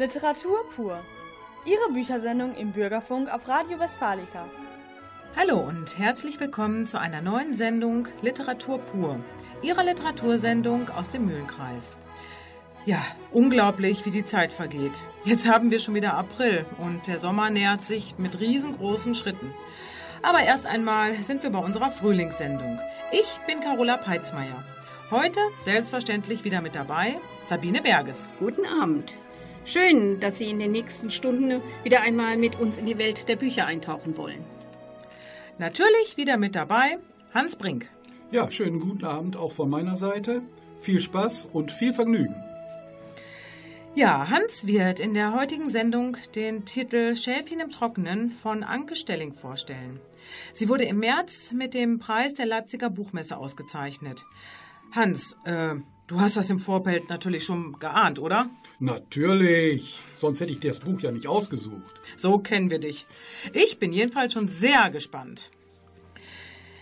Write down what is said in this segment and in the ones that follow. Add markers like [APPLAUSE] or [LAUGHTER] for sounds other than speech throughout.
Literatur pur. Ihre Büchersendung im Bürgerfunk auf Radio Westfalica. Hallo und herzlich willkommen zu einer neuen Sendung Literatur pur. Ihrer Literatursendung aus dem Mühlenkreis. Ja, unglaublich, wie die Zeit vergeht. Jetzt haben wir schon wieder April und der Sommer nähert sich mit riesengroßen Schritten. Aber erst einmal sind wir bei unserer Frühlingssendung. Ich bin Carola Peitzmeier. Heute selbstverständlich wieder mit dabei Sabine Berges. Guten Abend. Schön, dass Sie in den nächsten Stunden wieder einmal mit uns in die Welt der Bücher eintauchen wollen. Natürlich wieder mit dabei Hans Brink. Ja, schönen guten Abend auch von meiner Seite. Viel Spaß und viel Vergnügen. Ja, Hans wird in der heutigen Sendung den Titel Schäfchen im Trockenen von Anke Stelling vorstellen. Sie wurde im März mit dem Preis der Leipziger Buchmesse ausgezeichnet. Hans, äh, du hast das im Vorfeld natürlich schon geahnt, oder? Natürlich. Sonst hätte ich dir das Buch ja nicht ausgesucht. So kennen wir dich. Ich bin jedenfalls schon sehr gespannt.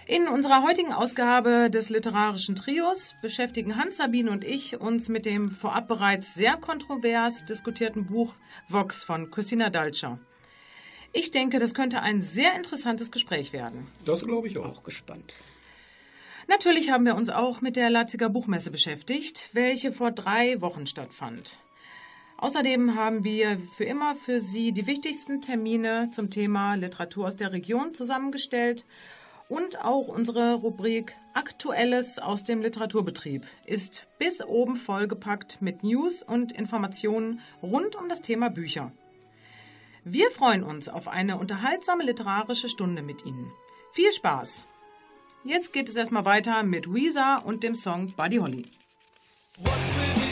In unserer heutigen Ausgabe des literarischen Trios beschäftigen Hans, Sabine und ich uns mit dem vorab bereits sehr kontrovers diskutierten Buch Vox von Christina Dalscher. Ich denke, das könnte ein sehr interessantes Gespräch werden. Das glaube ich auch. Auch gespannt. Natürlich haben wir uns auch mit der Leipziger Buchmesse beschäftigt, welche vor drei Wochen stattfand. Außerdem haben wir für immer für Sie die wichtigsten Termine zum Thema Literatur aus der Region zusammengestellt und auch unsere Rubrik Aktuelles aus dem Literaturbetrieb ist bis oben vollgepackt mit News und Informationen rund um das Thema Bücher. Wir freuen uns auf eine unterhaltsame literarische Stunde mit Ihnen. Viel Spaß! Jetzt geht es erstmal weiter mit Weezer und dem Song Buddy Holly. So,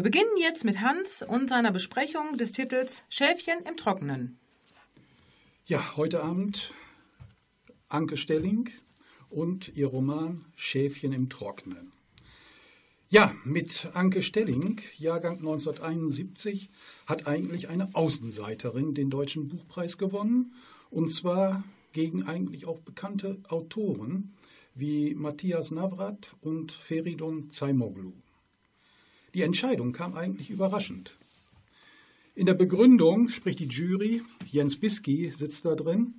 wir beginnen jetzt mit Hans und seiner Besprechung des Titels Schäfchen im Trockenen. Ja, heute Abend Anke Stelling und ihr Roman Schäfchen im Trockenen. Ja, mit Anke Stelling, Jahrgang 1971, hat eigentlich eine Außenseiterin den Deutschen Buchpreis gewonnen. Und zwar gegen eigentlich auch bekannte Autoren wie Matthias Navrat und Feridun Zaimoglu. Die Entscheidung kam eigentlich überraschend. In der Begründung spricht die Jury, Jens Bisky sitzt da drin,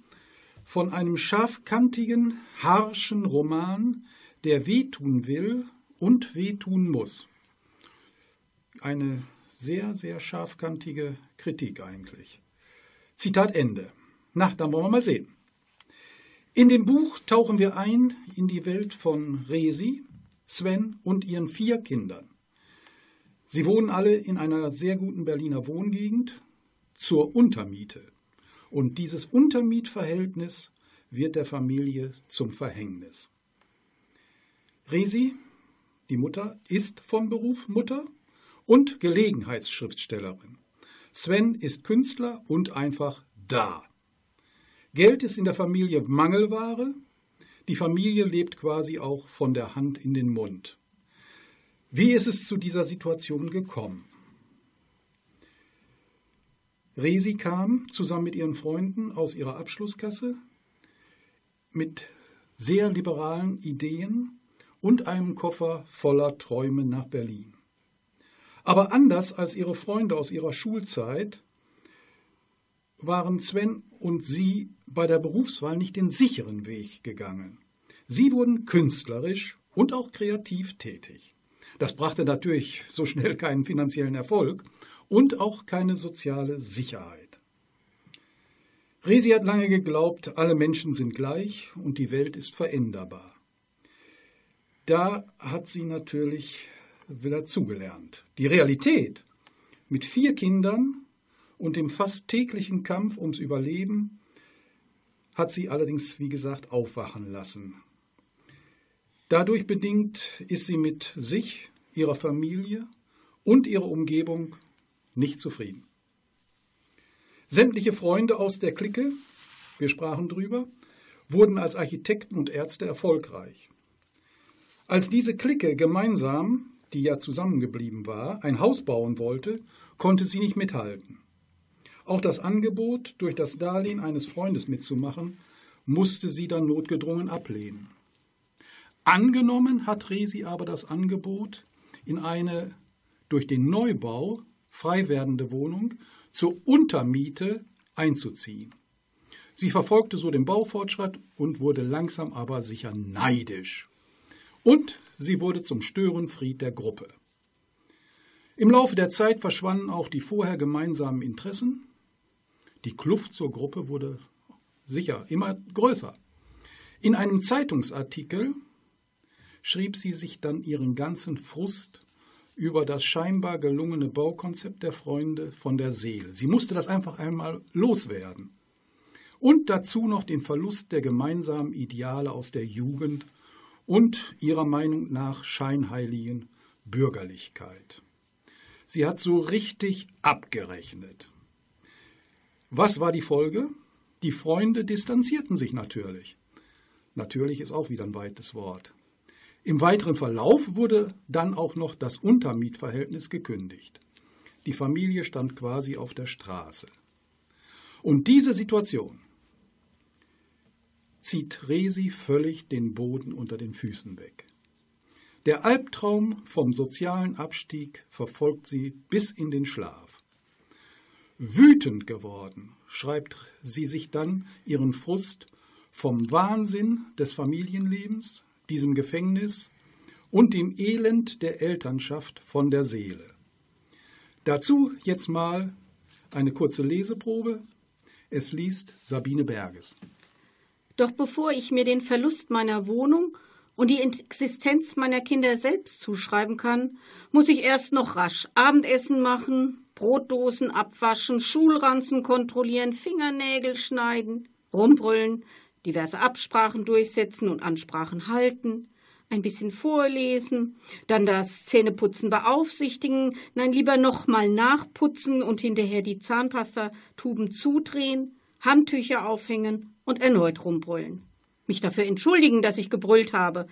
von einem scharfkantigen, harschen Roman, der wehtun will und wehtun muss. Eine sehr, sehr scharfkantige Kritik eigentlich. Zitat Ende. Na, dann wollen wir mal sehen. In dem Buch tauchen wir ein in die Welt von Resi, Sven und ihren vier Kindern. Sie wohnen alle in einer sehr guten Berliner Wohngegend zur Untermiete. Und dieses Untermietverhältnis wird der Familie zum Verhängnis. Resi, die Mutter, ist vom Beruf Mutter und Gelegenheitsschriftstellerin. Sven ist Künstler und einfach da. Geld ist in der Familie Mangelware. Die Familie lebt quasi auch von der Hand in den Mund. Wie ist es zu dieser Situation gekommen? Resi kam zusammen mit ihren Freunden aus ihrer Abschlusskasse mit sehr liberalen Ideen und einem Koffer voller Träume nach Berlin. Aber anders als ihre Freunde aus ihrer Schulzeit waren Sven und sie bei der Berufswahl nicht den sicheren Weg gegangen. Sie wurden künstlerisch und auch kreativ tätig. Das brachte natürlich so schnell keinen finanziellen Erfolg und auch keine soziale Sicherheit. Resi hat lange geglaubt, alle Menschen sind gleich und die Welt ist veränderbar. Da hat sie natürlich wieder zugelernt. Die Realität mit vier Kindern und dem fast täglichen Kampf ums Überleben hat sie allerdings, wie gesagt, aufwachen lassen. Dadurch bedingt ist sie mit sich, ihrer Familie und ihrer Umgebung nicht zufrieden. Sämtliche Freunde aus der Clique, wir sprachen drüber, wurden als Architekten und Ärzte erfolgreich. Als diese Clique gemeinsam, die ja zusammengeblieben war, ein Haus bauen wollte, konnte sie nicht mithalten. Auch das Angebot, durch das Darlehen eines Freundes mitzumachen, musste sie dann notgedrungen ablehnen. Angenommen hat Resi aber das Angebot, in eine durch den Neubau frei werdende Wohnung zur Untermiete einzuziehen. Sie verfolgte so den Baufortschritt und wurde langsam aber sicher neidisch. Und sie wurde zum Störenfried der Gruppe. Im Laufe der Zeit verschwanden auch die vorher gemeinsamen Interessen die Kluft zur Gruppe wurde sicher immer größer. In einem Zeitungsartikel schrieb sie sich dann ihren ganzen Frust über das scheinbar gelungene Baukonzept der Freunde von der Seele. Sie musste das einfach einmal loswerden. Und dazu noch den Verlust der gemeinsamen Ideale aus der Jugend und ihrer Meinung nach scheinheiligen Bürgerlichkeit. Sie hat so richtig abgerechnet. Was war die Folge? Die Freunde distanzierten sich natürlich. Natürlich ist auch wieder ein weites Wort. Im weiteren Verlauf wurde dann auch noch das Untermietverhältnis gekündigt. Die Familie stand quasi auf der Straße. Und diese Situation zieht Resi völlig den Boden unter den Füßen weg. Der Albtraum vom sozialen Abstieg verfolgt sie bis in den Schlaf. Wütend geworden schreibt sie sich dann ihren Frust vom Wahnsinn des Familienlebens, diesem Gefängnis und dem Elend der Elternschaft von der Seele. Dazu jetzt mal eine kurze Leseprobe. Es liest Sabine Berges. Doch bevor ich mir den Verlust meiner Wohnung und die Existenz meiner Kinder selbst zuschreiben kann, muss ich erst noch rasch Abendessen machen, Brotdosen abwaschen, Schulranzen kontrollieren, Fingernägel schneiden, rumbrüllen, diverse Absprachen durchsetzen und Ansprachen halten, ein bisschen vorlesen, dann das Zähneputzen beaufsichtigen, nein, lieber nochmal nachputzen und hinterher die Zahnpastatuben zudrehen, Handtücher aufhängen und erneut rumbrüllen. Mich dafür entschuldigen, dass ich gebrüllt habe,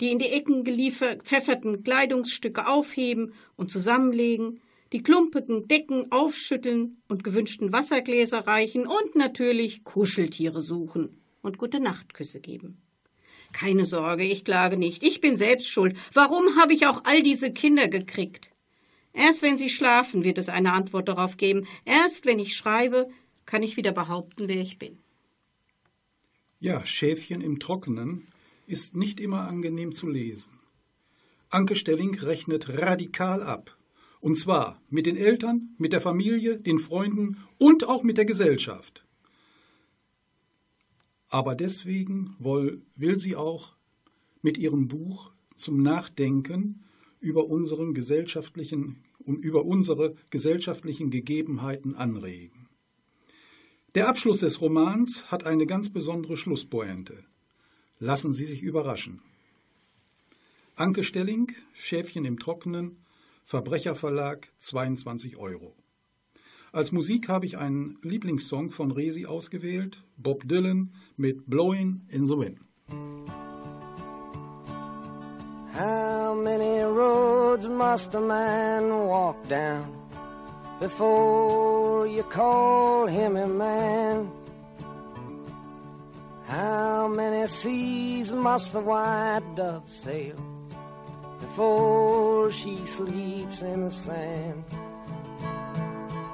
die in die Ecken gepfefferten Kleidungsstücke aufheben und zusammenlegen, die klumpigen Decken aufschütteln und gewünschten Wassergläser reichen und natürlich Kuscheltiere suchen. Und gute Nachtküsse geben. Keine Sorge, ich klage nicht. Ich bin selbst schuld. Warum habe ich auch all diese Kinder gekriegt? Erst wenn sie schlafen, wird es eine Antwort darauf geben. Erst wenn ich schreibe, kann ich wieder behaupten, wer ich bin. Ja, Schäfchen im Trockenen ist nicht immer angenehm zu lesen. Anke Stelling rechnet radikal ab. Und zwar mit den Eltern, mit der Familie, den Freunden und auch mit der Gesellschaft. Aber deswegen will, sie auch mit ihrem Buch zum Nachdenken über, unseren gesellschaftlichen, über unsere gesellschaftlichen Gegebenheiten anregen. Der Abschluss des Romans hat eine ganz besondere Schlusspointe. Lassen Sie sich überraschen. Anke Stelling, Schäfchen im Trockenen, Verbrecherverlag, 22 Euro. Als Musik habe ich einen Lieblingssong von Resi ausgewählt, Bob Dylan mit Blowing in the Wind. How many roads must a man walk down before you call him a man? How many seas must the white dove sail before she sleeps in the sand?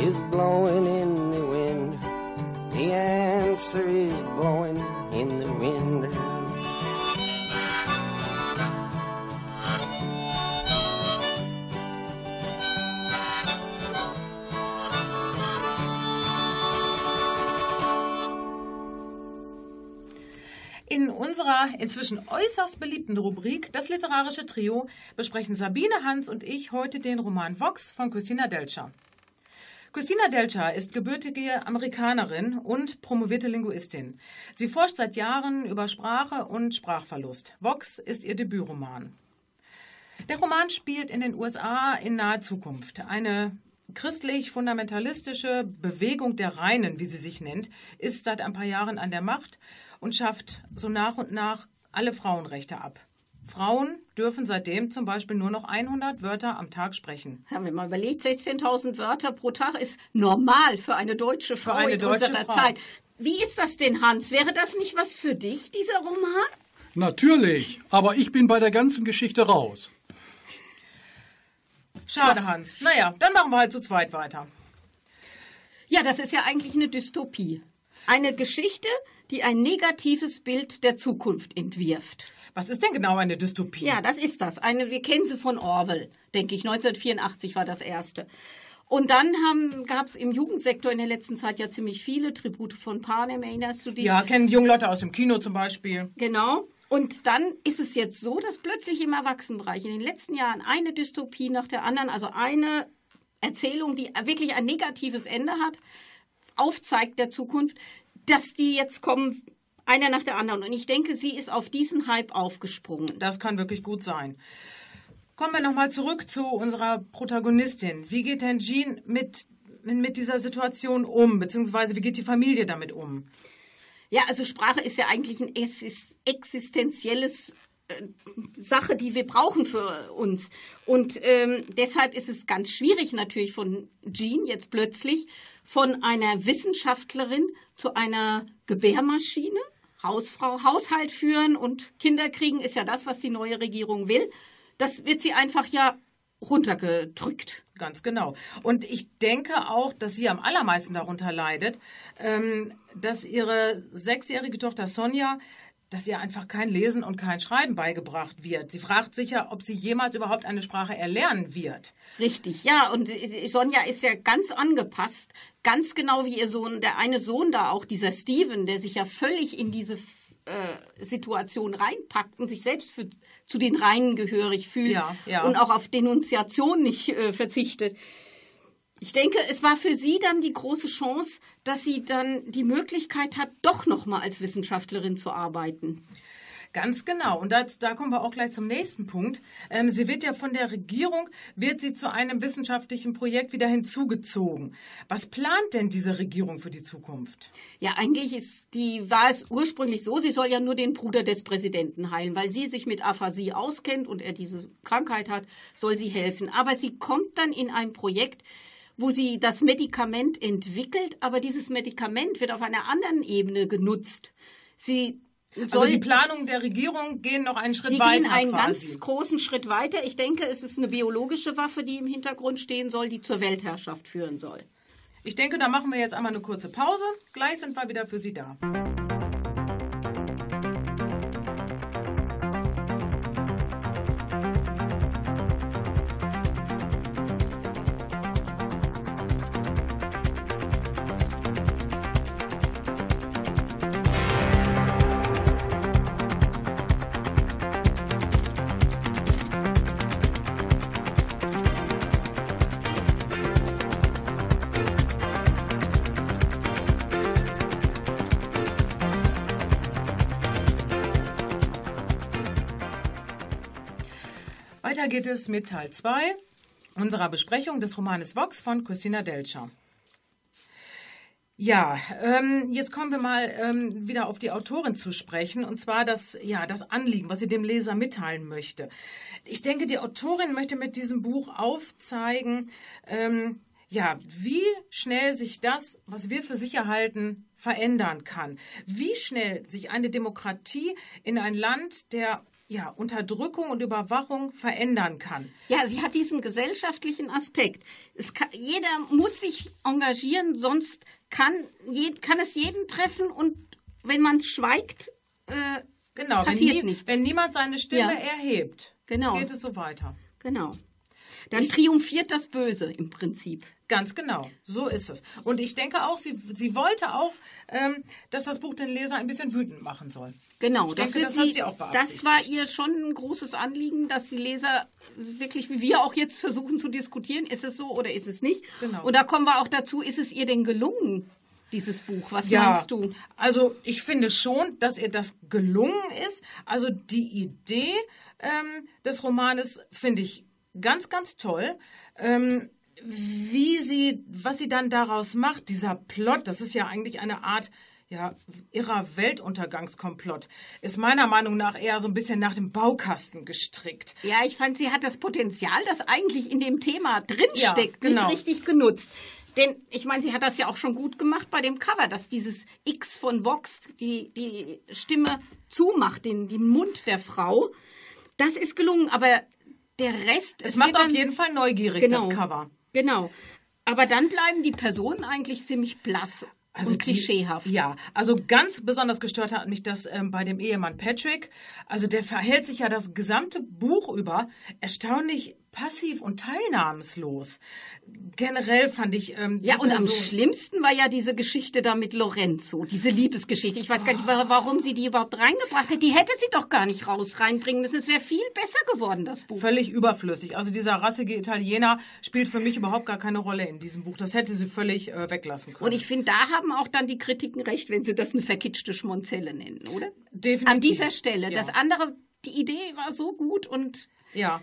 is blowing in the wind. The answer is blowing in the wind. In unserer inzwischen äußerst beliebten Rubrik Das literarische Trio besprechen Sabine Hans und ich heute den Roman Vox von Christina Delcher. Christina Delcher ist gebürtige Amerikanerin und promovierte Linguistin. Sie forscht seit Jahren über Sprache und Sprachverlust. Vox ist ihr Debütroman. Der Roman spielt in den USA in naher Zukunft. Eine christlich-fundamentalistische Bewegung der Reinen, wie sie sich nennt, ist seit ein paar Jahren an der Macht und schafft so nach und nach alle Frauenrechte ab. Frauen dürfen seitdem zum Beispiel nur noch 100 Wörter am Tag sprechen. Haben wir mal überlegt, 16.000 Wörter pro Tag ist normal für eine deutsche Frau eine in deutsche unserer Frau. Zeit. Wie ist das denn, Hans? Wäre das nicht was für dich, dieser Roman? Natürlich, aber ich bin bei der ganzen Geschichte raus. Schade, Hans. Naja, dann machen wir halt zu zweit weiter. Ja, das ist ja eigentlich eine Dystopie. Eine Geschichte, die ein negatives Bild der Zukunft entwirft. Was ist denn genau eine Dystopie? Ja, das ist das. Eine, wir kennen sie von Orwell, denke ich. 1984 war das erste. Und dann gab es im Jugendsektor in der letzten Zeit ja ziemlich viele Tribute von Panem, erinnerst du dich? Ja, kennen junge Leute aus dem Kino zum Beispiel. Genau. Und dann ist es jetzt so, dass plötzlich im Erwachsenenbereich in den letzten Jahren eine Dystopie nach der anderen, also eine Erzählung, die wirklich ein negatives Ende hat, aufzeigt der Zukunft, dass die jetzt kommen, einer nach der anderen. Und ich denke, sie ist auf diesen Hype aufgesprungen. Das kann wirklich gut sein. Kommen wir nochmal zurück zu unserer Protagonistin. Wie geht denn Jean mit, mit dieser Situation um, beziehungsweise wie geht die Familie damit um? Ja, also Sprache ist ja eigentlich ein existenzielles äh, Sache, die wir brauchen für uns. Und ähm, deshalb ist es ganz schwierig natürlich von Jean jetzt plötzlich von einer Wissenschaftlerin zu einer Gebärmaschine, Hausfrau, Haushalt führen und Kinder kriegen ist ja das, was die neue Regierung will. Das wird sie einfach ja runtergedrückt. Ganz genau. Und ich denke auch, dass sie am allermeisten darunter leidet, ähm, dass ihre sechsjährige Tochter Sonja dass ihr einfach kein Lesen und kein Schreiben beigebracht wird. Sie fragt sich ja, ob sie jemals überhaupt eine Sprache erlernen wird. Richtig, ja. Und Sonja ist ja ganz angepasst, ganz genau wie ihr Sohn, der eine Sohn da auch, dieser Steven, der sich ja völlig in diese äh, Situation reinpackt und sich selbst für, zu den Reinen gehörig fühlt ja, ja. und auch auf Denunziation nicht äh, verzichtet. Ich denke, es war für sie dann die große Chance, dass sie dann die Möglichkeit hat, doch noch mal als Wissenschaftlerin zu arbeiten. Ganz genau. Und das, da kommen wir auch gleich zum nächsten Punkt. Ähm, sie wird ja von der Regierung, wird sie zu einem wissenschaftlichen Projekt wieder hinzugezogen. Was plant denn diese Regierung für die Zukunft? Ja, eigentlich ist die, war es ursprünglich so, sie soll ja nur den Bruder des Präsidenten heilen, weil sie sich mit Aphasie auskennt und er diese Krankheit hat, soll sie helfen. Aber sie kommt dann in ein Projekt, wo sie das Medikament entwickelt, aber dieses Medikament wird auf einer anderen Ebene genutzt. Sie also die Planungen der Regierung gehen noch einen Schritt die weiter. Die gehen einen quasi. ganz großen Schritt weiter. Ich denke, es ist eine biologische Waffe, die im Hintergrund stehen soll, die zur Weltherrschaft führen soll. Ich denke, da machen wir jetzt einmal eine kurze Pause. Gleich sind wir wieder für Sie da. Geht es mit Teil 2 unserer Besprechung des Romanes Vox von Christina Delcher. Ja, ähm, jetzt kommen wir mal ähm, wieder auf die Autorin zu sprechen, und zwar das, ja, das Anliegen, was sie dem Leser mitteilen möchte. Ich denke, die Autorin möchte mit diesem Buch aufzeigen, ähm, ja, wie schnell sich das, was wir für sicher halten, verändern kann. Wie schnell sich eine Demokratie in ein Land der ja, Unterdrückung und Überwachung verändern kann. Ja, sie hat diesen gesellschaftlichen Aspekt. Kann, jeder muss sich engagieren, sonst kann, kann es jeden treffen und wenn man schweigt, äh, genau, passiert wenn nie, nichts. Wenn niemand seine Stimme Ja. erhebt, Genau. geht es so weiter. Genau. Dann triumphiert das Böse im Prinzip. Ganz genau, so ist es. Und ich denke auch, sie, sie wollte auch, ähm, dass das Buch den Leser ein bisschen wütend machen soll. Genau, Ich das, denke, wird das sie, hat sie auch das beabsichtigt. war ihr schon ein großes Anliegen, dass die Leser wirklich, wie wir auch jetzt versuchen zu diskutieren, ist es so oder ist es nicht? Genau. Und da kommen wir auch dazu, ist es ihr denn gelungen, dieses Buch? Was Ja, meinst du? also ich finde schon, dass ihr das gelungen ist. Also die Idee ähm, des Romanes finde ich ganz, ganz toll. Ähm, wie sie, was sie dann daraus macht, dieser Plot, das ist ja eigentlich eine Art ja, irrer Weltuntergangskomplott, ist meiner Meinung nach eher so ein bisschen nach dem Baukasten gestrickt. Ja, ich fand, sie hat das Potenzial, das eigentlich in dem Thema drinsteckt, Ja, genau. nicht richtig genutzt. Denn ich meine, sie hat das ja auch schon gut gemacht bei dem Cover, dass dieses X von Vox die, die Stimme zumacht, den, den Mund der Frau. Das ist gelungen, aber der Rest. Es macht wird auf jeden Fall neugierig, Genau. das Cover. Genau. Aber dann bleiben die Personen eigentlich ziemlich blass und die- klischeehaft. Ja, also ganz besonders gestört hat mich das ähm, bei dem Ehemann Patrick. Also der verhält sich ja das gesamte Buch über erstaunlich passiv und teilnahmslos. Generell fand ich ähm, Ja, und am schlimmsten war ja diese Geschichte da mit Lorenzo, diese Liebesgeschichte. Ich weiß gar nicht, wa- warum sie die überhaupt reingebracht hat. Die hätte sie doch gar nicht raus reinbringen müssen. Es wäre viel besser geworden, das Buch. völlig überflüssig. Also dieser rassige Italiener spielt für mich überhaupt gar keine Rolle in diesem Buch. Das hätte sie völlig äh, weglassen können. Und ich finde, da haben auch dann die Kritiken recht, wenn sie das eine verkitschte Schmonzelle nennen, oder? Definitiv. An dieser Stelle. Ja. Das andere, die Idee war so gut und Ja.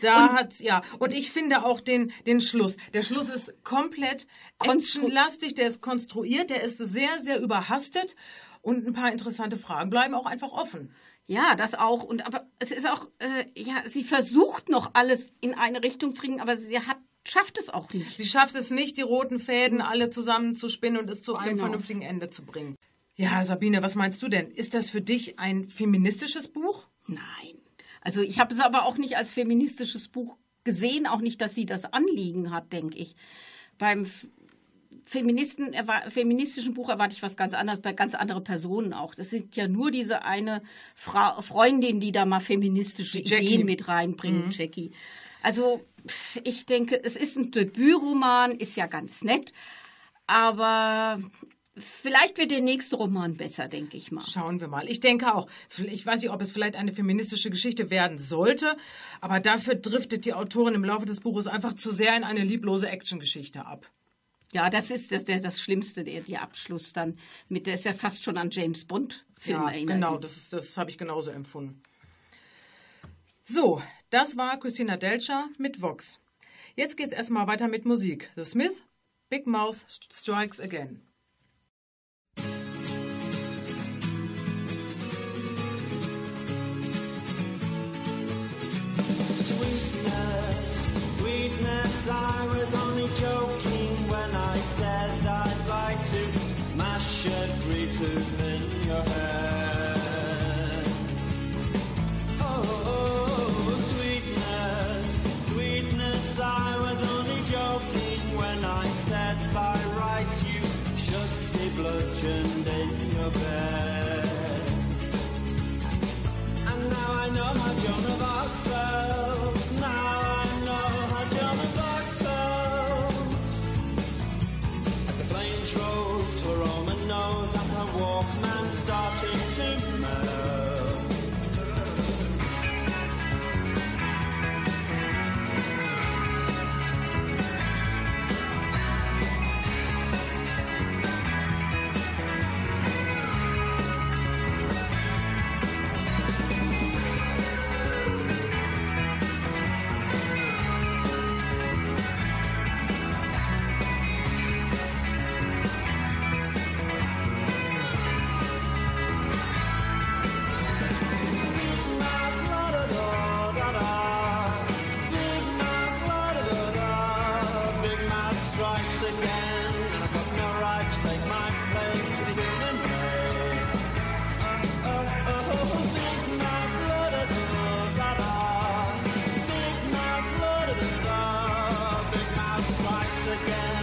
Da hat ja und ich finde auch den den Schluss. Der Schluss ist komplett actionlastig, der ist konstruiert, der ist sehr sehr überhastet und ein paar interessante Fragen bleiben auch einfach offen. ja, das auch. Und aber es ist auch, äh, ja, sie versucht noch alles in eine Richtung zu bringen, aber sie hat, schafft es auch nicht. Sie schafft es nicht, die roten Fäden alle zusammenzuspinnen und es zu einem Genau. vernünftigen Ende zu bringen. Ja, Sabine, was meinst du denn? Ist das für dich ein feministisches Buch? Nein. Also ich habe es aber auch nicht als feministisches Buch gesehen, auch nicht, dass sie das Anliegen hat, denke ich. Beim Feministen, feministischen Buch erwarte ich was ganz anderes, bei ganz andere Personen auch. Das sind ja nur diese eine Fra Freundin, die da mal feministische. Ideen mit reinbringt, Jackie. Also ich denke, es ist ein Debütroman, ist ja ganz nett, aber vielleicht wird der nächste Roman besser, denke ich mal. Schauen wir mal. Ich denke auch. Ich weiß nicht, ob es vielleicht eine feministische Geschichte werden sollte, aber dafür driftet die Autorin im Laufe des Buches einfach zu sehr in eine lieblose Actiongeschichte ab. Ja, das ist das, das Schlimmste, der, der Abschluss dann mit, der ist ja fast schon an James Bond Film Ja, erinnert. genau, das, ist- das habe ich genauso empfunden. So, das war Christina Delcher mit Vox. Jetzt geht's erstmal weiter mit Musik. The Smith, Big Mouth Strikes Again. Strikes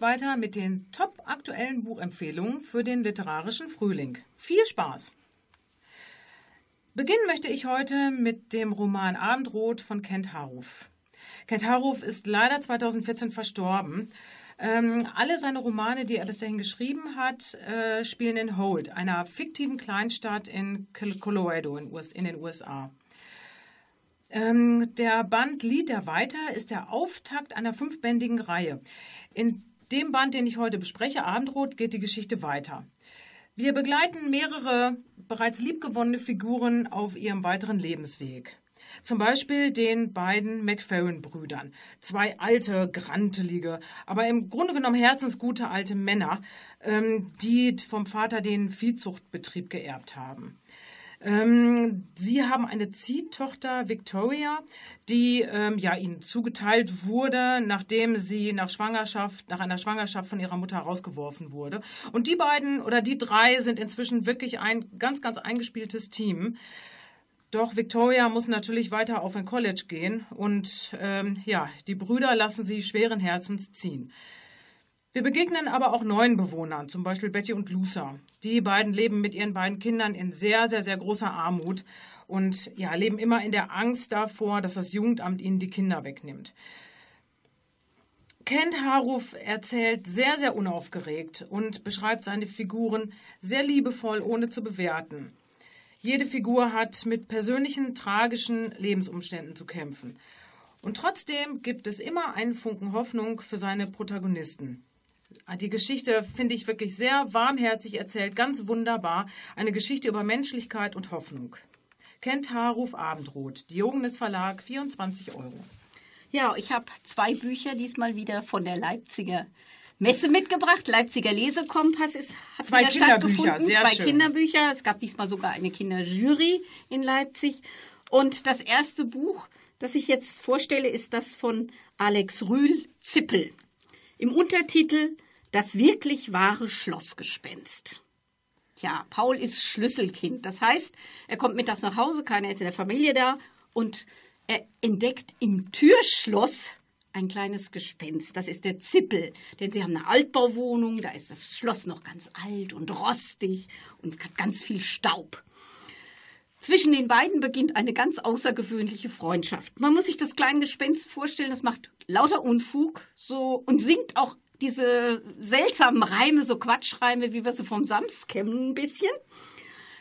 weiter mit den top aktuellen Buchempfehlungen für den literarischen Frühling. Viel Spaß! Beginnen möchte ich heute mit dem Roman Abendrot von Kent Haruf. Kent Haruf ist leider 2014 verstorben. Ähm, alle seine Romane, die er bis dahin geschrieben hat, äh, spielen in Holt, einer fiktiven Kleinstadt in Colorado in, US in den USA. Ähm, der Band Lied der Weiter ist der Auftakt einer fünfbändigen Reihe. In dem Band, den ich heute bespreche, Abendrot, geht die Geschichte weiter. Wir begleiten mehrere bereits liebgewonnene Figuren auf ihrem weiteren Lebensweg. Zum Beispiel den beiden McFerrin-Brüdern. Zwei alte, grantelige, aber im Grunde genommen herzensgute alte Männer, ähm, die vom Vater den Viehzuchtbetrieb geerbt haben. Ähm, sie haben eine Ziehtochter Victoria, die ähm, ja ihnen zugeteilt wurde, nachdem sie nach Schwangerschaft, nach einer Schwangerschaft von ihrer Mutter rausgeworfen wurde. Und die beiden oder die drei sind inzwischen wirklich ein ganz, ganz eingespieltes Team. Doch Victoria muss natürlich weiter auf ein College gehen und ähm, ja, die Brüder lassen sie schweren Herzens ziehen. Wir begegnen aber auch neuen Bewohnern, zum Beispiel Betty und Lucia. Die beiden leben mit ihren beiden Kindern in sehr, sehr, sehr großer Armut und ja, leben immer in der Angst davor, dass das Jugendamt ihnen die Kinder wegnimmt. Kent Haruf erzählt sehr, sehr unaufgeregt und beschreibt seine Figuren sehr liebevoll, ohne zu bewerten. Jede Figur hat mit persönlichen, tragischen Lebensumständen zu kämpfen. Und trotzdem gibt es immer einen Funken Hoffnung für seine Protagonisten. Die Geschichte finde ich wirklich sehr warmherzig erzählt, ganz wunderbar. Eine Geschichte über Menschlichkeit und Hoffnung. Kent Haruf Abendrot, Diogenes Verlag, 24 Euro. Ja, ich habe zwei Bücher diesmal wieder von der Leipziger Messe mitgebracht. Leipziger Lesekompass ist, hat Zwei wieder Kinderbücher, stattgefunden. sehr Zwei schön. Kinderbücher. Es gab diesmal sogar eine Kinderjury in Leipzig. Und das erste Buch, das ich jetzt vorstelle, ist das von Alex Rühl, Zippel. Im Untertitel Das wirklich wahre Schlossgespenst. Tja, Paul ist Schlüsselkind. Das heißt, er kommt mittags nach Hause, keiner ist in der Familie da und er entdeckt im Türschloss ein kleines Gespenst. Das ist der Zippel, denn sie haben eine Altbauwohnung, da ist das Schloss noch ganz alt und rostig und hat ganz viel Staub. Zwischen den beiden beginnt eine ganz außergewöhnliche Freundschaft. Man muss sich das kleine Gespenst vorstellen, das macht lauter Unfug so und singt auch diese seltsamen Reime, so Quatschreime, wie wir sie vom Sams kennen, ein bisschen.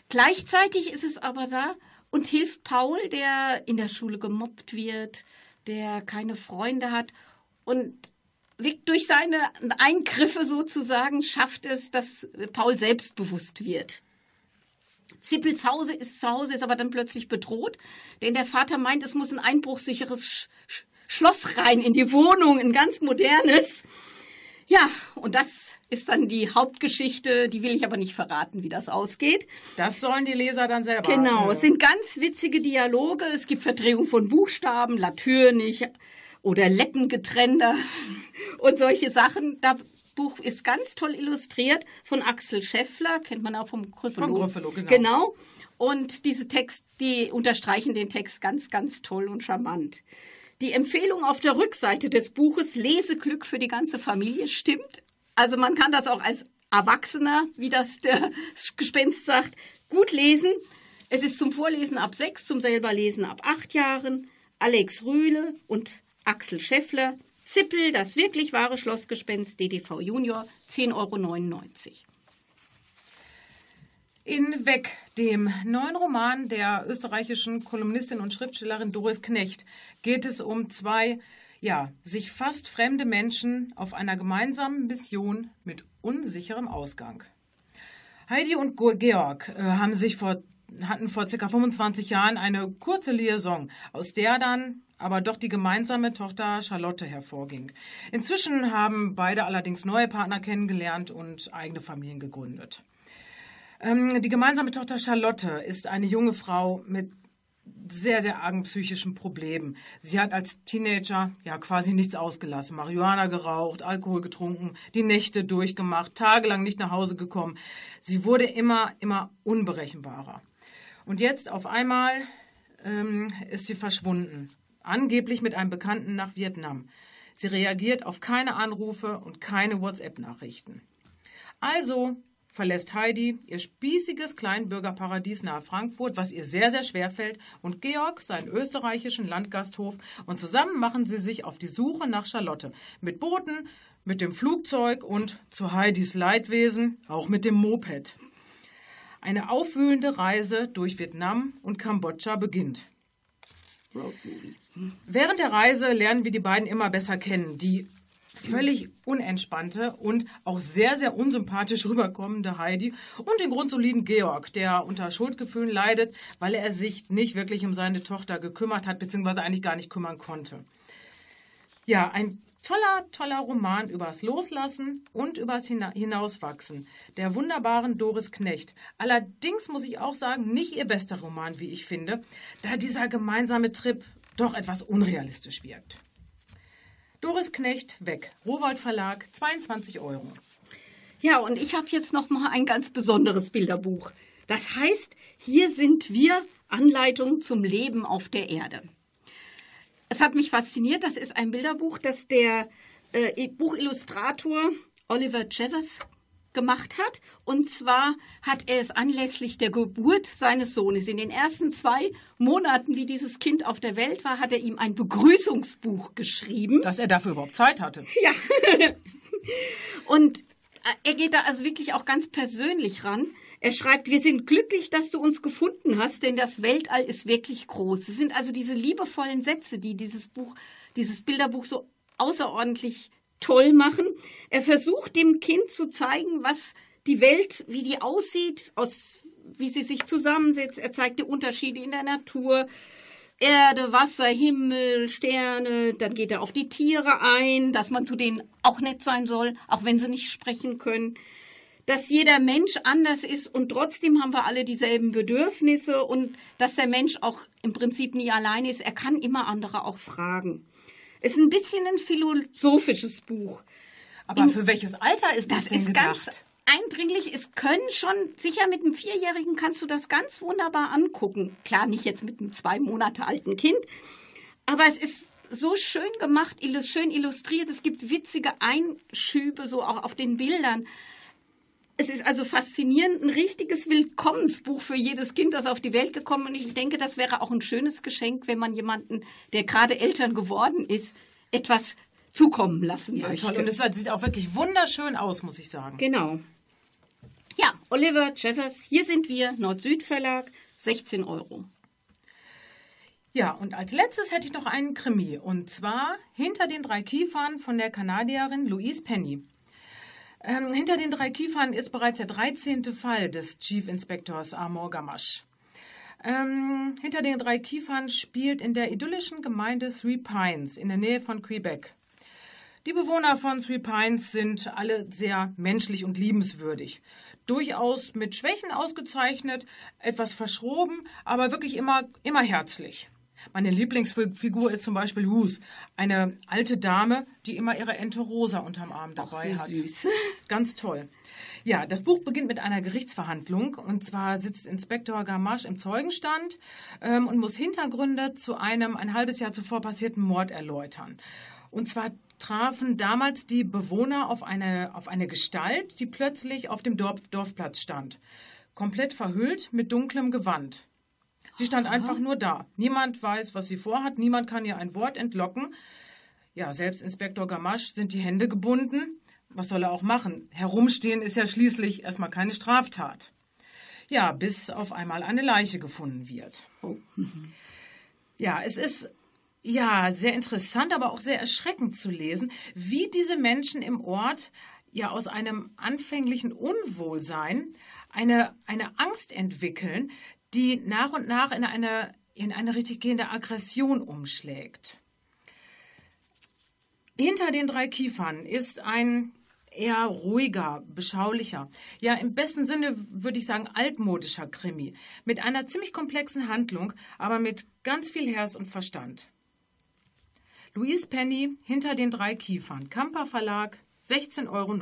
Gleichzeitig ist es aber da und hilft Paul, der in der Schule gemobbt wird, der keine Freunde hat und durch seine Eingriffe sozusagen schafft es, dass Paul selbstbewusst wird. Zippels Hause ist zu Hause, ist aber dann plötzlich bedroht, denn der Vater meint, es muss ein einbruchsicheres Sch Sch Schloss rein in die Wohnung, ein ganz modernes. Ja, und das ist dann die Hauptgeschichte, die will ich aber nicht verraten, wie das ausgeht. Das sollen die Leser dann selber. Genau, äh, es sind ganz witzige Dialoge, es gibt Verdrehung von Buchstaben, natürlich oder Lettengetränder [LAUGHS] und solche Sachen. Das Buch ist ganz toll illustriert von Axel Scheffler, kennt man auch vom Gryffalo. Vom genau. Genau. Und diese Text, die unterstreichen den Text ganz, ganz toll und charmant. Die Empfehlung auf der Rückseite des Buches Leseglück für die ganze Familie stimmt. Also man kann das auch als Erwachsener, wie das der Gespenst sagt, gut lesen. Es ist zum Vorlesen ab sechs, zum selber Lesen ab acht Jahren. Alex Rühle und Axel Scheffler. Zippel, das wirklich wahre Schlossgespenst, DDV Junior, 10,99 Euro. In Weg, dem neuen Roman der österreichischen Kolumnistin und Schriftstellerin Doris Knecht, geht es um zwei, ja, sich fast fremde Menschen auf einer gemeinsamen Mission mit unsicherem Ausgang. Heidi und Georg äh, haben sich vor, hatten vor ca. 25 Jahren eine kurze Liaison, aus der dann aber doch die gemeinsame Tochter Charlotte hervorging. Inzwischen haben beide allerdings neue Partner kennengelernt und eigene Familien gegründet. Ähm, die gemeinsame Tochter Charlotte ist eine junge Frau mit sehr, sehr argen psychischen Problemen. Sie hat als Teenager ja quasi nichts ausgelassen. Marihuana geraucht, Alkohol getrunken, die Nächte durchgemacht, tagelang nicht nach Hause gekommen. Sie wurde immer, immer unberechenbarer. Und jetzt auf einmal ähm, ist sie verschwunden. Angeblich mit einem Bekannten nach Vietnam. Sie reagiert auf keine Anrufe und keine WhatsApp-Nachrichten. Also verlässt Heidi ihr spießiges Kleinbürgerparadies nahe Frankfurt, was ihr sehr, sehr schwer fällt, und Georg seinen österreichischen Landgasthof und zusammen machen sie sich auf die Suche nach Charlotte. Mit Booten, mit dem Flugzeug und zu Heidis Leidwesen auch mit dem Moped. Eine aufwühlende Reise durch Vietnam und Kambodscha beginnt. Während der Reise lernen wir die beiden immer besser kennen. Die völlig unentspannte und auch sehr, sehr unsympathisch rüberkommende Heidi und den grundsoliden Georg, der unter Schuldgefühlen leidet, weil er sich nicht wirklich um seine Tochter gekümmert hat, beziehungsweise eigentlich gar nicht kümmern konnte. Ja, ein toller, toller Roman übers Loslassen und übers Hina Hinauswachsen der wunderbaren Doris Knecht. Allerdings muss ich auch sagen, nicht ihr bester Roman, wie ich finde, da dieser gemeinsame Trip doch etwas unrealistisch wirkt. Doris Knecht weg. Rowold Verlag, 22 Euro. Ja, und ich habe jetzt noch mal ein ganz besonderes Bilderbuch. Das heißt, hier sind wir Anleitung zum Leben auf der Erde. Es hat mich fasziniert. Das ist ein Bilderbuch, das der äh, Buchillustrator Oliver Chavez gemacht hat. Und zwar hat er es anlässlich der Geburt seines Sohnes. In den ersten zwei Monaten, wie dieses Kind auf der Welt war, hat er ihm ein Begrüßungsbuch geschrieben. Dass er dafür überhaupt Zeit hatte. [LAUGHS] Ja. Und äh, er geht da also wirklich auch ganz persönlich ran. Er schreibt, wir sind glücklich, dass du uns gefunden hast, denn das Weltall ist wirklich groß. Es sind also diese liebevollen Sätze, die dieses Buch, dieses Bilderbuch so außerordentlich toll machen. Er versucht dem Kind zu zeigen, was die Welt, wie die aussieht, aus, wie sie sich zusammensetzt. Er zeigt die Unterschiede in der Natur. Erde, Wasser, Himmel, Sterne, dann geht er auf die Tiere ein, dass man zu denen auch nett sein soll, auch wenn sie nicht sprechen können. Dass jeder Mensch anders ist und trotzdem haben wir alle dieselben Bedürfnisse und dass der Mensch auch im Prinzip nie allein ist. Er kann immer andere auch fragen. Es ist ein bisschen ein philosophisches Buch. Aber für welches Alter ist das, Das denn ist gedacht? ganz eindringlich. Es können schon, sicher mit einem Vierjährigen kannst du das ganz wunderbar angucken. Klar, nicht jetzt mit einem zwei Monate alten Kind. Aber es ist so schön gemacht, schön illustriert. Es gibt witzige Einschübe so auch auf den Bildern. Es ist also faszinierend, ein richtiges Willkommensbuch für jedes Kind, das auf die Welt gekommen ist. Und ich denke, das wäre auch ein schönes Geschenk, wenn man jemanden, der gerade Eltern geworden ist, etwas zukommen lassen Ja, möchte. toll. Und es sieht auch wirklich wunderschön aus, muss ich sagen. Genau. Ja, Oliver Jeffers, hier sind wir, Nord-Süd-Verlag, 16 Euro. Ja, und als letztes hätte ich noch einen Krimi. Und zwar Hinter den drei Kiefern von der Kanadierin Louise Penny. Ähm, hinter den drei Kiefern ist bereits der 13. Fall des Chief Inspectors Amor Gamache. Ähm, hinter den drei Kiefern spielt in der idyllischen Gemeinde Three Pines in der Nähe von Quebec. Die Bewohner von Three Pines sind alle sehr menschlich und liebenswürdig. Durchaus mit Schwächen ausgezeichnet, etwas verschroben, aber wirklich immer, immer herzlich. Meine Lieblingsfigur ist zum Beispiel Hus, eine alte Dame, die immer ihre Ente Rosa unterm Arm dabei wie hat. süß. [LAUGHS] Ganz toll. Ja, das Buch beginnt mit einer Gerichtsverhandlung. Und zwar sitzt Inspektor Gamache im Zeugenstand ähm, und muss Hintergründe zu einem ein halbes Jahr zuvor passierten Mord erläutern. Und zwar trafen damals die Bewohner auf eine, auf eine Gestalt, die plötzlich auf dem Dorf, Dorfplatz stand. Komplett verhüllt mit dunklem Gewand. Sie stand einfach nur da. Niemand weiß, was sie vorhat. Niemand kann ihr ein Wort entlocken. Ja, selbst Inspektor Gamache sind die Hände gebunden. Was soll er auch machen? Herumstehen ist ja schließlich erstmal keine Straftat. Ja, bis auf einmal eine Leiche gefunden wird. [LAUGHS] Ja, es ist ja sehr interessant, aber auch sehr erschreckend zu lesen, wie diese Menschen im Ort ja aus einem anfänglichen Unwohlsein eine, eine Angst entwickeln, die nach und nach in eine, in eine richtig gehende Aggression umschlägt. Hinter den drei Kiefern ist ein eher ruhiger, beschaulicher, ja im besten Sinne würde ich sagen altmodischer Krimi mit einer ziemlich komplexen Handlung, aber mit ganz viel Herz und Verstand. Louise Penny hinter den drei Kiefern, Kamper Verlag, 16,90 Euro.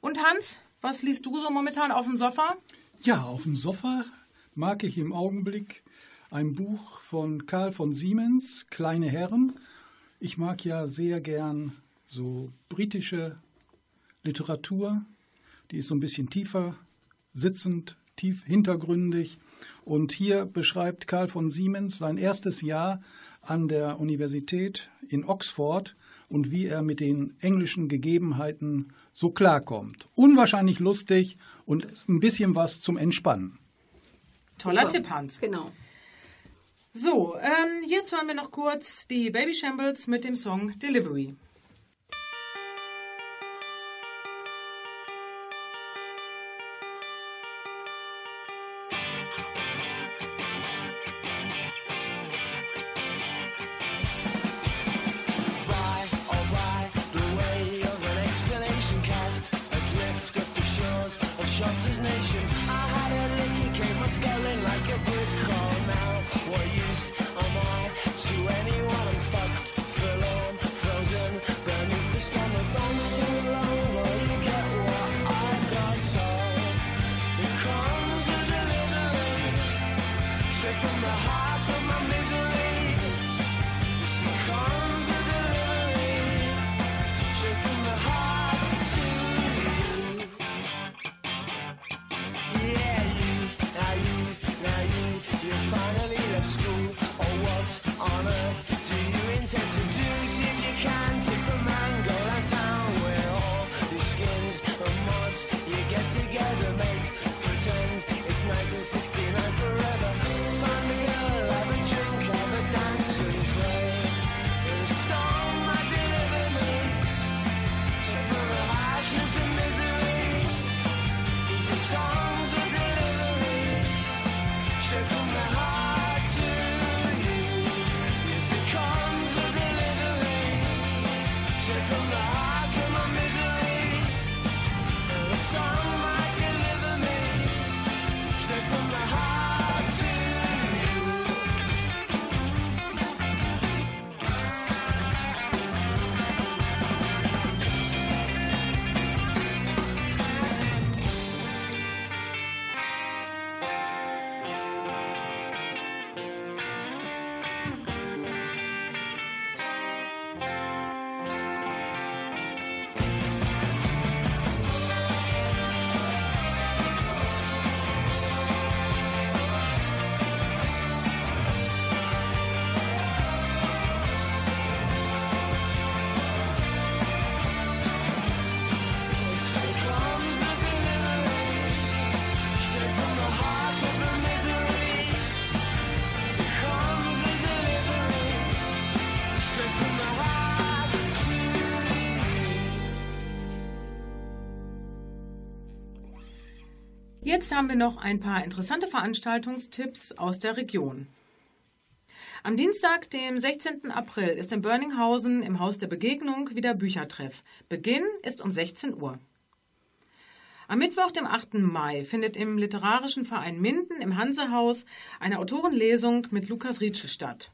Und Hans, was liest du so momentan auf dem Sofa? Ja, auf dem Sofa mag ich im Augenblick ein Buch von Karl von Siemens, Kleine Herren. Ich mag ja sehr gern so britische Literatur. Die ist so ein bisschen tiefer sitzend, tief hintergründig. Und hier beschreibt Karl von Siemens sein erstes Jahr an der Universität in Oxford und wie er mit den englischen Gegebenheiten so klarkommt. Unwahrscheinlich lustig und ein bisschen was zum Entspannen. Toller Super. Tipp, Hans. Genau. So, ähm, jetzt hören wir noch kurz die Baby Shambles mit dem Song Delivery. Jetzt haben wir noch ein paar interessante Veranstaltungstipps aus der Region. Am Dienstag, dem 16. April, ist in Börninghausen im Haus der Begegnung wieder Büchertreff. Beginn ist um 16 Uhr. Am Mittwoch, dem 8. Mai, findet im Literarischen Verein Minden im Hansehaus eine Autorenlesung mit Lukas Rietschel statt.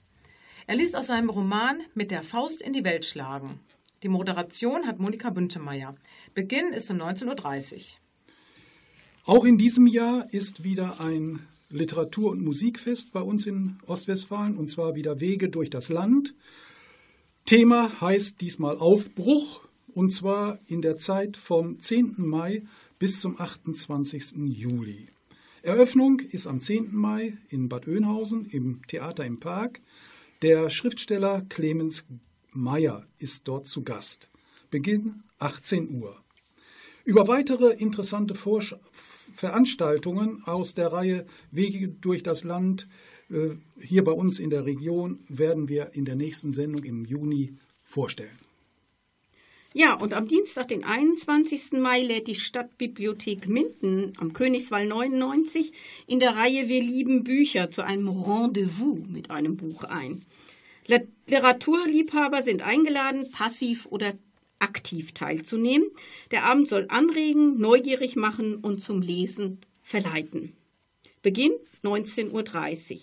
Er liest aus seinem Roman Mit der Faust in die Welt schlagen. Die Moderation hat Monika Büntemeyer. Beginn ist um 19.30 Uhr. Auch in diesem Jahr ist wieder ein Literatur- und Musikfest bei uns in Ostwestfalen und zwar wieder Wege durch das Land. Thema heißt diesmal Aufbruch und zwar in der Zeit vom 10. Mai bis zum 28. Juli. Eröffnung ist am 10. Mai in Bad Oeynhausen im Theater im Park. Der Schriftsteller Clemens Meyer ist dort zu Gast. Beginn 18 Uhr. Über weitere interessante Vorsch Veranstaltungen aus der Reihe Wege durch das Land äh, hier bei uns in der Region werden wir in der nächsten Sendung im Juni vorstellen. Ja, und am Dienstag, den 21. Mai, lädt die Stadtbibliothek Minden am Königswall 99 in der Reihe Wir lieben Bücher zu einem Rendezvous mit einem Buch ein. Literaturliebhaber sind eingeladen, passiv oder aktiv teilzunehmen. Der Abend soll anregen, neugierig machen und zum Lesen verleiten. Beginn 19.30 Uhr.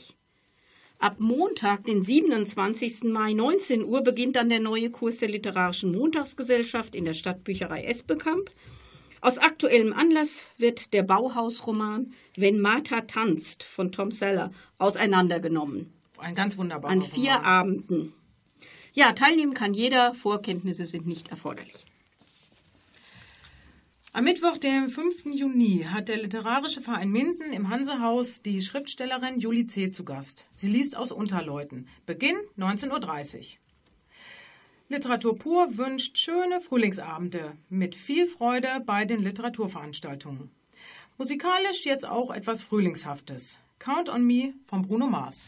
Ab Montag, den 27. Mai 19 Uhr, beginnt dann der neue Kurs der Literarischen Montagsgesellschaft in der Stadtbücherei Esbekamp. Aus aktuellem Anlass wird der Bauhausroman Wenn Martha tanzt von Tom Seller auseinandergenommen. Ein ganz wunderbarer An vier Roman. Abenden. Ja, teilnehmen kann jeder, Vorkenntnisse sind nicht erforderlich. Am Mittwoch, dem 5. Juni, hat der Literarische Verein Minden im Hansehaus die Schriftstellerin Julie C. zu Gast. Sie liest aus Unterleuten. Beginn 19.30 Uhr. Literatur pur wünscht schöne Frühlingsabende mit viel Freude bei den Literaturveranstaltungen. Musikalisch jetzt auch etwas Frühlingshaftes. Count on Me von Bruno Mars.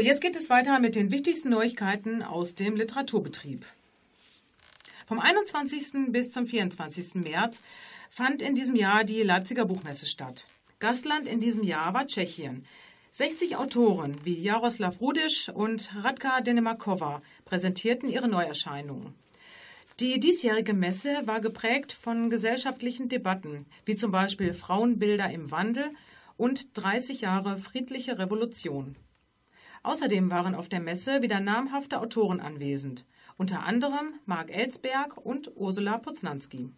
Jetzt geht es weiter mit den wichtigsten Neuigkeiten aus dem Literaturbetrieb. Vom 21. bis zum 24. März fand in diesem Jahr die Leipziger Buchmesse statt. Gastland in diesem Jahr war Tschechien. 60 Autoren wie Jaroslav Rudisch und Radka Denemakova präsentierten ihre Neuerscheinungen. Die diesjährige Messe war geprägt von gesellschaftlichen Debatten, wie zum Beispiel Frauenbilder im Wandel und 30 Jahre friedliche Revolution. Außerdem waren auf der Messe wieder namhafte Autoren anwesend, unter anderem Marc Ellsberg und Ursula Poznanski.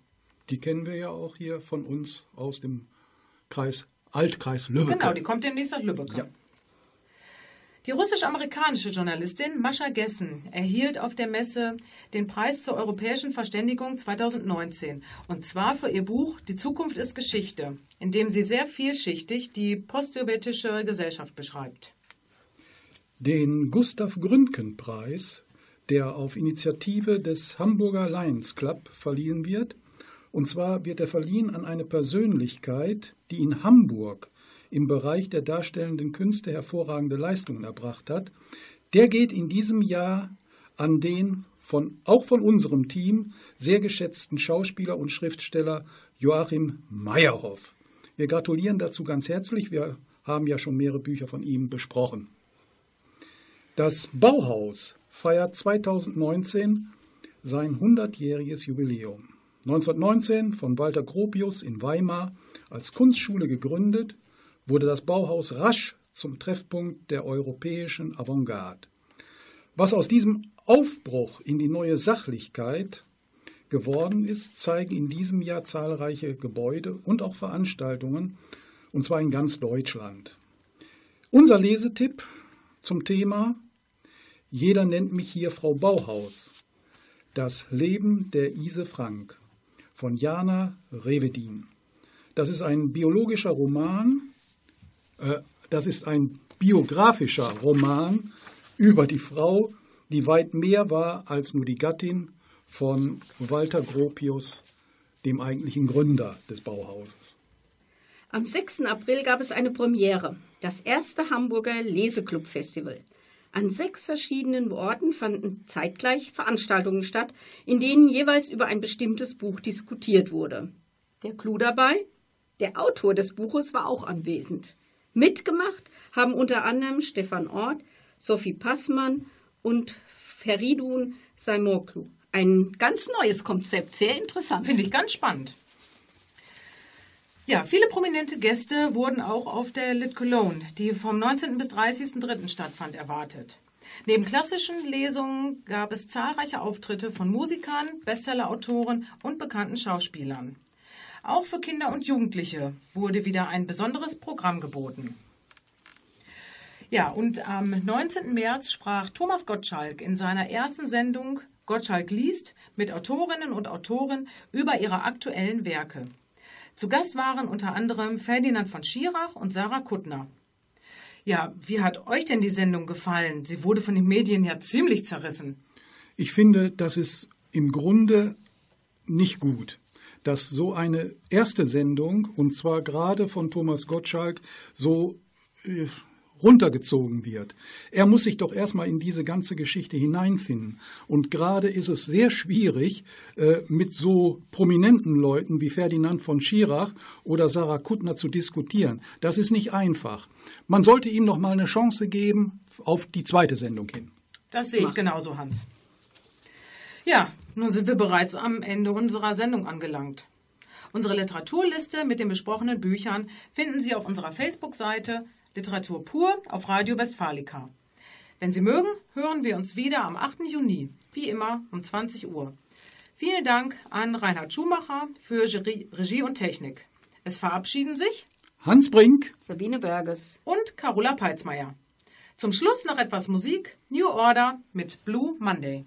Die kennen wir ja auch hier von uns aus dem Kreis Altkreis Lübeck. Genau, die kommt demnächst nach Lübeck. Ja. Die russisch-amerikanische Journalistin Mascha Gessen erhielt auf der Messe den Preis zur europäischen Verständigung 2019 und zwar für ihr Buch Die Zukunft ist Geschichte, in dem sie sehr vielschichtig die postsowjetische Gesellschaft beschreibt. Den Gustav Gründgen-Preis, der auf Initiative des Hamburger Lions Club verliehen wird. Und zwar wird er verliehen an eine Persönlichkeit, die in Hamburg im Bereich der darstellenden Künste hervorragende Leistungen erbracht hat. Der geht in diesem Jahr an den von, auch von unserem Team sehr geschätzten Schauspieler und Schriftsteller Joachim Meyerhoff. Wir gratulieren dazu ganz herzlich. Wir haben ja schon mehrere Bücher von ihm besprochen. Das Bauhaus feiert 2019 sein 100-jähriges Jubiläum. 1919 von Walter Gropius in Weimar als Kunstschule gegründet, wurde das Bauhaus rasch zum Treffpunkt der europäischen Avantgarde. Was aus diesem Aufbruch in die neue Sachlichkeit geworden ist, zeigen in diesem Jahr zahlreiche Gebäude und auch Veranstaltungen, und zwar in ganz Deutschland. Unser Lesetipp zum Thema Jeder nennt mich hier Frau Bauhaus. Das Leben der Ise Frank von Jana Revedin. Das ist ein biologischer Roman, äh, das ist ein biografischer Roman über die Frau, die weit mehr war als nur die Gattin von Walter Gropius, dem eigentlichen Gründer des Bauhauses. Am 6. April gab es eine Premiere, das erste Hamburger Leseclub-Festival. An sechs verschiedenen Orten fanden zeitgleich Veranstaltungen statt, in denen jeweils über ein bestimmtes Buch diskutiert wurde. Der Clou dabei? Der Autor des Buches war auch anwesend. Mitgemacht haben unter anderem Stefan Ort, Sophie Passmann und Feridun Saimoklu. Ein ganz neues Konzept, sehr interessant. Finde ich ganz spannend. Ja, viele prominente Gäste wurden auch auf der Lit Cologne, die vom 19. bis 30.03. stattfand, erwartet. Neben klassischen Lesungen gab es zahlreiche Auftritte von Musikern, Bestsellerautoren und bekannten Schauspielern. Auch für Kinder und Jugendliche wurde wieder ein besonderes Programm geboten. Ja, und am 19. März sprach Thomas Gottschalk in seiner ersten Sendung Gottschalk liest mit Autorinnen und Autoren über ihre aktuellen Werke. Zu Gast waren unter anderem Ferdinand von Schirach und Sarah Kuttner. Ja, wie hat euch denn die Sendung gefallen? Sie wurde von den Medien ja ziemlich zerrissen. Ich finde, das ist im Grunde nicht gut, dass so eine erste Sendung, und zwar gerade von Thomas Gottschalk, so äh, runtergezogen wird. Er muss sich doch erstmal in diese ganze Geschichte hineinfinden. Und gerade ist es sehr schwierig, äh, mit so prominenten Leuten wie Ferdinand von Schirach oder Sarah Kuttner zu diskutieren. Das ist nicht einfach. Man sollte ihm noch mal eine Chance geben auf die zweite Sendung hin. Das sehe ich genauso, Hans. Ja, nun sind wir bereits am Ende unserer Sendung angelangt. Unsere Literaturliste mit den besprochenen Büchern finden Sie auf unserer Facebook-Seite Literatur pur auf Radio Westfalica. Wenn Sie mögen, hören wir uns wieder am 8. Juni, wie immer um 20 Uhr. Vielen Dank an Reinhard Schumacher für Regie und Technik. Es verabschieden sich Hans Brink, Sabine Berges und Carola Peitzmeier. Zum Schluss noch etwas Musik, New Order mit Blue Monday.